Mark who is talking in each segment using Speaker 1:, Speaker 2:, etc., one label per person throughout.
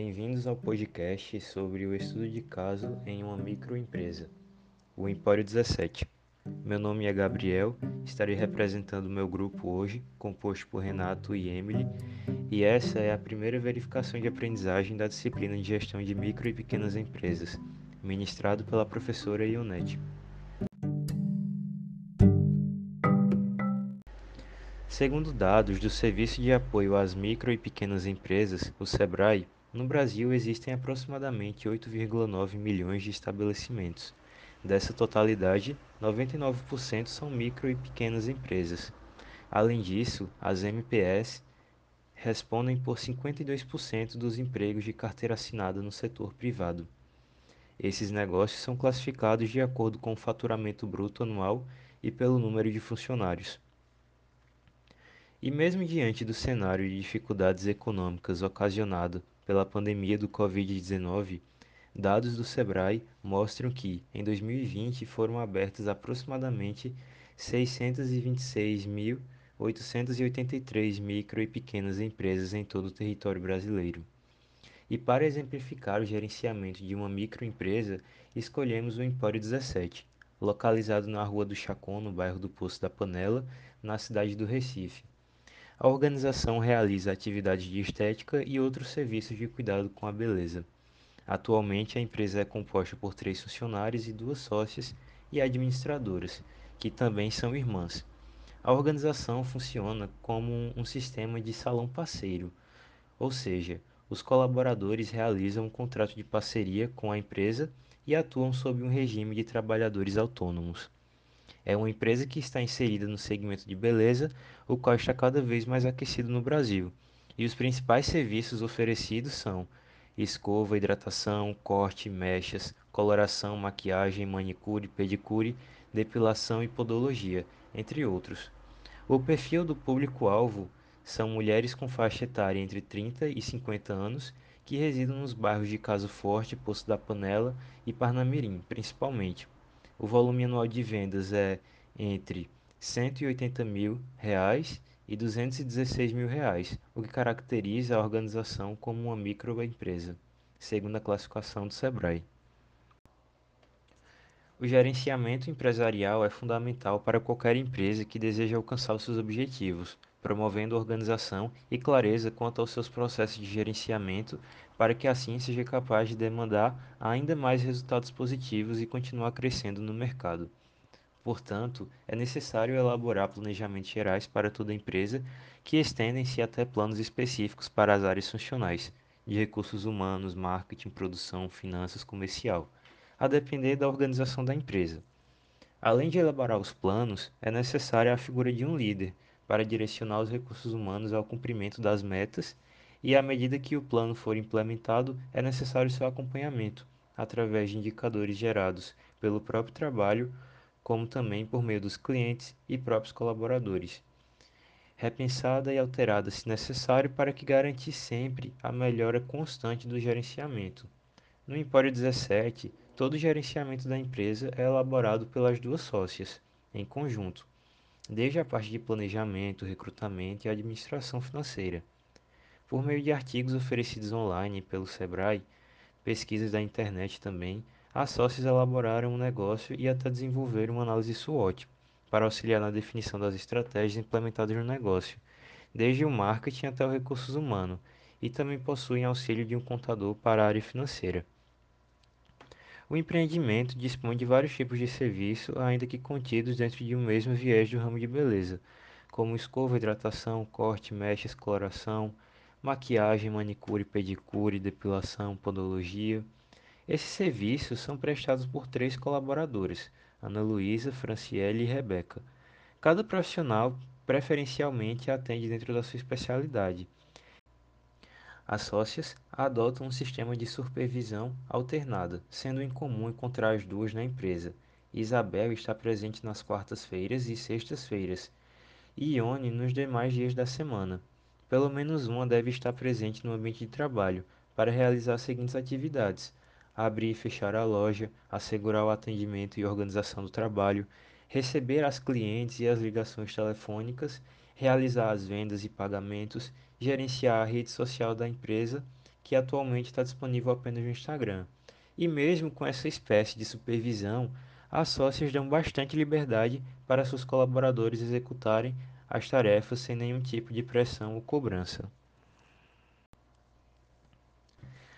Speaker 1: Bem-vindos ao podcast sobre o estudo de caso em uma microempresa, o Empório 17. Meu nome é Gabriel, estarei representando meu grupo hoje, composto por Renato e Emily, e essa é a primeira verificação de aprendizagem da disciplina de gestão de micro e pequenas empresas, ministrado pela professora Ionete. Segundo dados do Serviço de Apoio às Micro e Pequenas Empresas, o SEBRAE, no Brasil existem aproximadamente 8,9 milhões de estabelecimentos. Dessa totalidade, 99% são micro e pequenas empresas. Além disso, as MPS respondem por 52% dos empregos de carteira assinada no setor privado. Esses negócios são classificados de acordo com o faturamento bruto anual e pelo número de funcionários. E mesmo diante do cenário de dificuldades econômicas ocasionado pela pandemia do Covid-19, dados do Sebrae mostram que, em 2020, foram abertas aproximadamente 626.883 micro e pequenas empresas em todo o território brasileiro. E para exemplificar o gerenciamento de uma microempresa, escolhemos o Empório 17, localizado na Rua do Chacon, no bairro do Poço da Panela, na cidade do Recife. A organização realiza atividades de estética e outros serviços de cuidado com a beleza. Atualmente, a empresa é composta por três funcionários e duas sócias e administradoras, que também são irmãs. A organização funciona como um sistema de salão parceiro, ou seja, os colaboradores realizam um contrato de parceria com a empresa e atuam sob um regime de trabalhadores autônomos. É uma empresa que está inserida no segmento de beleza, o qual está cada vez mais aquecido no Brasil. E os principais serviços oferecidos são escova, hidratação, corte, mechas, coloração, maquiagem, manicure, pedicure, depilação e podologia, entre outros. O perfil do público-alvo são mulheres com faixa etária entre 30 e 50 anos que residem nos bairros de Caso Forte, Poço da Panela e Parnamirim, principalmente. O volume anual de vendas é entre 180 mil reais e 216 mil reais, o que caracteriza a organização como uma microempresa, segundo a classificação do Sebrae. O gerenciamento empresarial é fundamental para qualquer empresa que deseja alcançar os seus objetivos, promovendo organização e clareza quanto aos seus processos de gerenciamento para que assim seja capaz de demandar ainda mais resultados positivos e continuar crescendo no mercado. Portanto, é necessário elaborar planejamentos gerais para toda a empresa que estendem-se até planos específicos para as áreas funcionais, de recursos humanos, marketing, produção, finanças, comercial, a depender da organização da empresa. Além de elaborar os planos, é necessária a figura de um líder para direcionar os recursos humanos ao cumprimento das metas e à medida que o plano for implementado, é necessário seu acompanhamento através de indicadores gerados pelo próprio trabalho, como também por meio dos clientes e próprios colaboradores. Repensada e alterada se necessário para que garantir sempre a melhora constante do gerenciamento. No Empório 17, todo o gerenciamento da empresa é elaborado pelas duas sócias, em conjunto, desde a parte de planejamento, recrutamento e administração financeira. Por meio de artigos oferecidos online pelo Sebrae, pesquisas da internet também, as sócias elaboraram um negócio e até desenvolveram uma análise SWOT para auxiliar na definição das estratégias implementadas no negócio, desde o marketing até o recursos humanos, e também possuem auxílio de um contador para a área financeira. O empreendimento dispõe de vários tipos de serviço, ainda que contidos dentro de um mesmo viés do ramo de beleza, como escova, hidratação, corte, mecha, coloração, maquiagem, manicure, pedicure, depilação, podologia. Esses serviços são prestados por três colaboradores, Ana Luísa, Franciele e Rebeca. Cada profissional preferencialmente atende dentro da sua especialidade. As sócias adotam um sistema de supervisão alternada, sendo incomum encontrar as duas na empresa. Isabel está presente nas quartas-feiras e sextas-feiras, e Ione nos demais dias da semana. Pelo menos uma deve estar presente no ambiente de trabalho para realizar as seguintes atividades: abrir e fechar a loja, assegurar o atendimento e organização do trabalho, receber as clientes e as ligações telefônicas, realizar as vendas e pagamentos, gerenciar a rede social da empresa, que atualmente está disponível apenas no Instagram. E mesmo com essa espécie de supervisão, as sócias dão bastante liberdade para seus colaboradores executarem as tarefas sem nenhum tipo de pressão ou cobrança.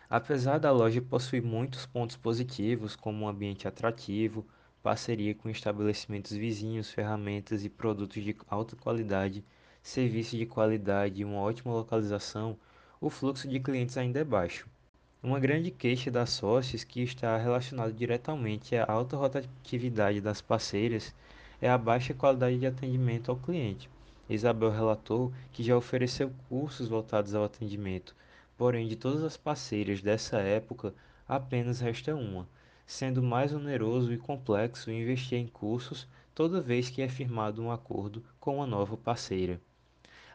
Speaker 1: Apesar da loja possuir muitos pontos positivos, como um ambiente atrativo, parceria com estabelecimentos vizinhos, ferramentas e produtos de alta qualidade, serviços de qualidade e uma ótima localização, o fluxo de clientes ainda é baixo. Uma grande queixa das sócias, que está relacionada diretamente à alta rotatividade das parceiras, é a baixa qualidade de atendimento ao cliente. Isabel relatou que já ofereceu cursos voltados ao atendimento, Porém, de todas as parceiras dessa época, apenas resta uma, sendo mais oneroso e complexo investir em cursos toda vez que é firmado um acordo com uma nova parceira.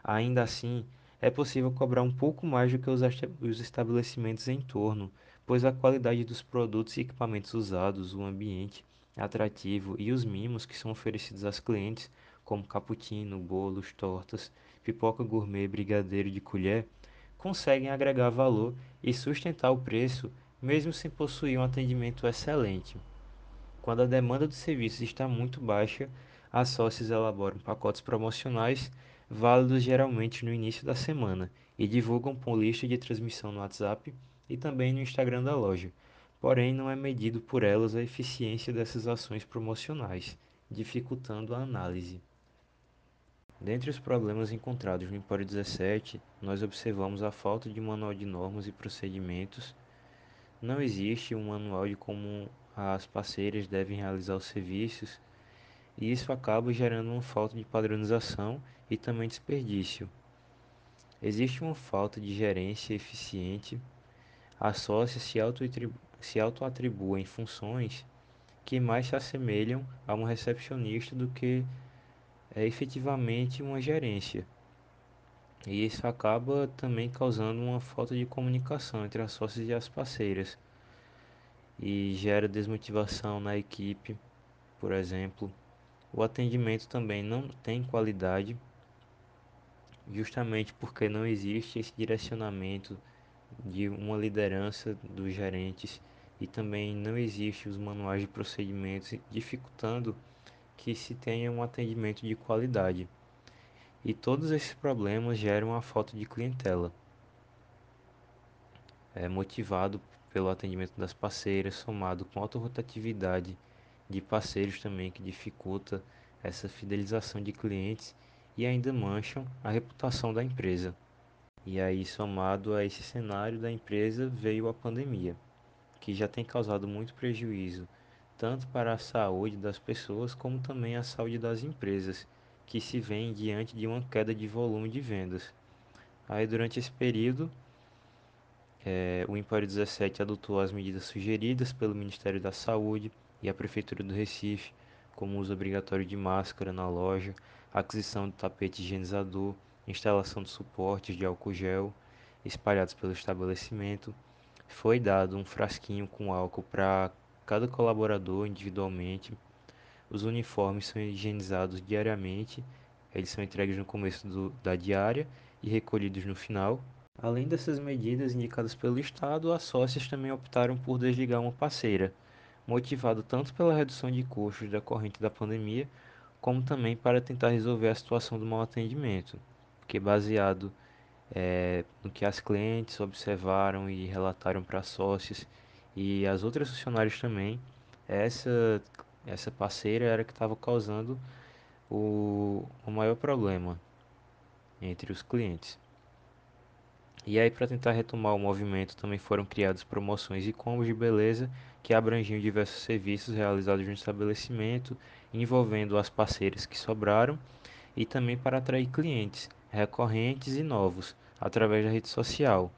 Speaker 1: Ainda assim, é possível cobrar um pouco mais do que os estabelecimentos em torno, pois a qualidade dos produtos e equipamentos usados, o ambiente atrativo e os mimos que são oferecidos aos clientes, como cappuccino, bolos, tortas, pipoca gourmet, brigadeiro de colher, conseguem agregar valor e sustentar o preço mesmo sem possuir um atendimento excelente. Quando a demanda dos serviços está muito baixa, as sócias elaboram pacotes promocionais válidos geralmente no início da semana e divulgam por lista de transmissão no WhatsApp e também no Instagram da loja. Porém, não é medido por elas a eficiência dessas ações promocionais, dificultando a análise. Dentre os problemas encontrados no Empório 17, nós observamos a falta de manual de normas e procedimentos. Não existe um manual de como as parceiras devem realizar os serviços, e isso acaba gerando uma falta de padronização e também desperdício. Existe uma falta de gerência eficiente, as sócias se auto-atribuem funções que mais se assemelham a um recepcionista do que é efetivamente uma gerência. E isso acaba também causando uma falta de comunicação entre as sócias e as parceiras. E gera desmotivação na equipe, por exemplo. O atendimento também não tem qualidade, justamente porque não existe esse direcionamento de uma liderança dos gerentes e também não existe os manuais de procedimentos, dificultando que se tenha um atendimento de qualidade. E todos esses problemas geram a falta de clientela. É motivado pelo atendimento das parceiras, somado com alta rotatividade de parceiros também que dificulta essa fidelização de clientes e ainda mancham a reputação da empresa. E aí, somado a esse cenário da empresa, veio a pandemia, que já tem causado muito prejuízo tanto para a saúde das pessoas como também a saúde das empresas, que se veem diante de uma queda de volume de vendas. Aí, durante esse período, é, o Empório 17 adotou as medidas sugeridas pelo Ministério da Saúde e a Prefeitura do Recife, como uso obrigatório de máscara na loja, aquisição de tapete higienizador, instalação de suportes de álcool gel espalhados pelo estabelecimento. Foi dado um frasquinho com álcool para cada colaborador individualmente. Os uniformes são higienizados diariamente, eles são entregues no começo do, da diária e recolhidos no final. Além dessas medidas indicadas pelo Estado, as sócias também optaram por desligar uma parceira, motivado tanto pela redução de custos decorrente da pandemia, como também para tentar resolver a situação do mau atendimento, que baseado é, no que as clientes observaram e relataram para as sócias e as outras funcionárias também, essa, essa parceira era que estava causando o, o maior problema entre os clientes. E aí, para tentar retomar o movimento, também foram criadas promoções e combos de beleza que abrangiam diversos serviços realizados no estabelecimento, envolvendo as parceiras que sobraram e também para atrair clientes recorrentes e novos através da rede social.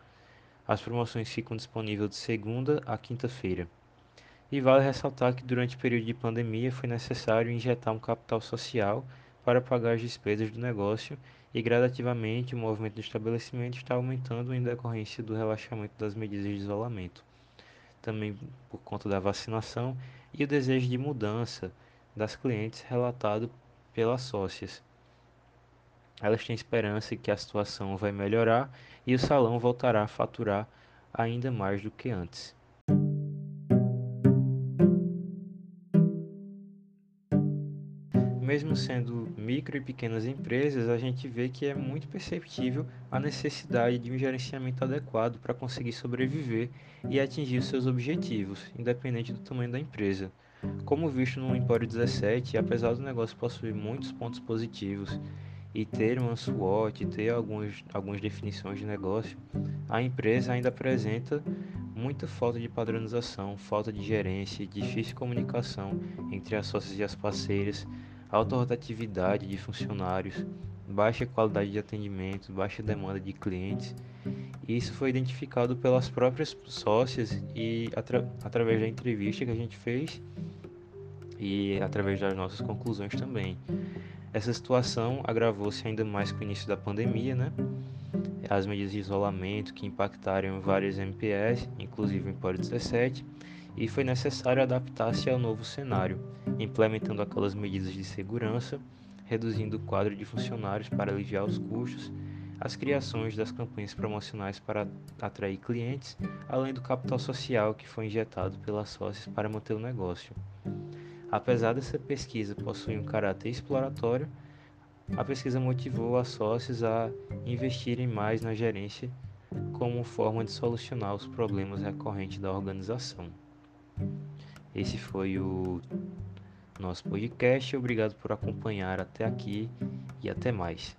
Speaker 1: As promoções ficam disponíveis de segunda a quinta-feira. E vale ressaltar que durante o período de pandemia foi necessário injetar um capital social para pagar as despesas do negócio e gradativamente o movimento do estabelecimento está aumentando em decorrência do relaxamento das medidas de isolamento. Também por conta da vacinação e o desejo de mudança das clientes relatado pelas sócias. Elas têm esperança que a situação vai melhorar e o salão voltará a faturar ainda mais do que antes. Mesmo sendo micro e pequenas empresas, a gente vê que é muito perceptível a necessidade de um gerenciamento adequado para conseguir sobreviver e atingir seus objetivos, independente do tamanho da empresa. Como visto no Empório 17, apesar do negócio possuir muitos pontos positivos e ter uma SWOT, ter algumas, algumas definições de negócio, a empresa ainda apresenta muita falta de padronização, falta de gerência, difícil comunicação entre as sócias e as parceiras, alta rotatividade de funcionários, baixa qualidade de atendimento, baixa demanda de clientes. Isso foi identificado pelas próprias sócias e atra através da entrevista que a gente fez e através das nossas conclusões também. Essa situação agravou-se ainda mais com o início da pandemia, né? As medidas de isolamento que impactaram várias MPS, inclusive o Empório 17, e foi necessário adaptar-se ao novo cenário, implementando aquelas medidas de segurança, reduzindo o quadro de funcionários para aliviar os custos, as criações das campanhas promocionais para atrair clientes, além do capital social que foi injetado pelas sócias para manter o negócio. Apesar dessa pesquisa possuir um caráter exploratório, a pesquisa motivou as sócias a investirem mais na gerência como forma de solucionar os problemas recorrentes da organização. Esse foi o nosso podcast. Obrigado por acompanhar até aqui e até mais.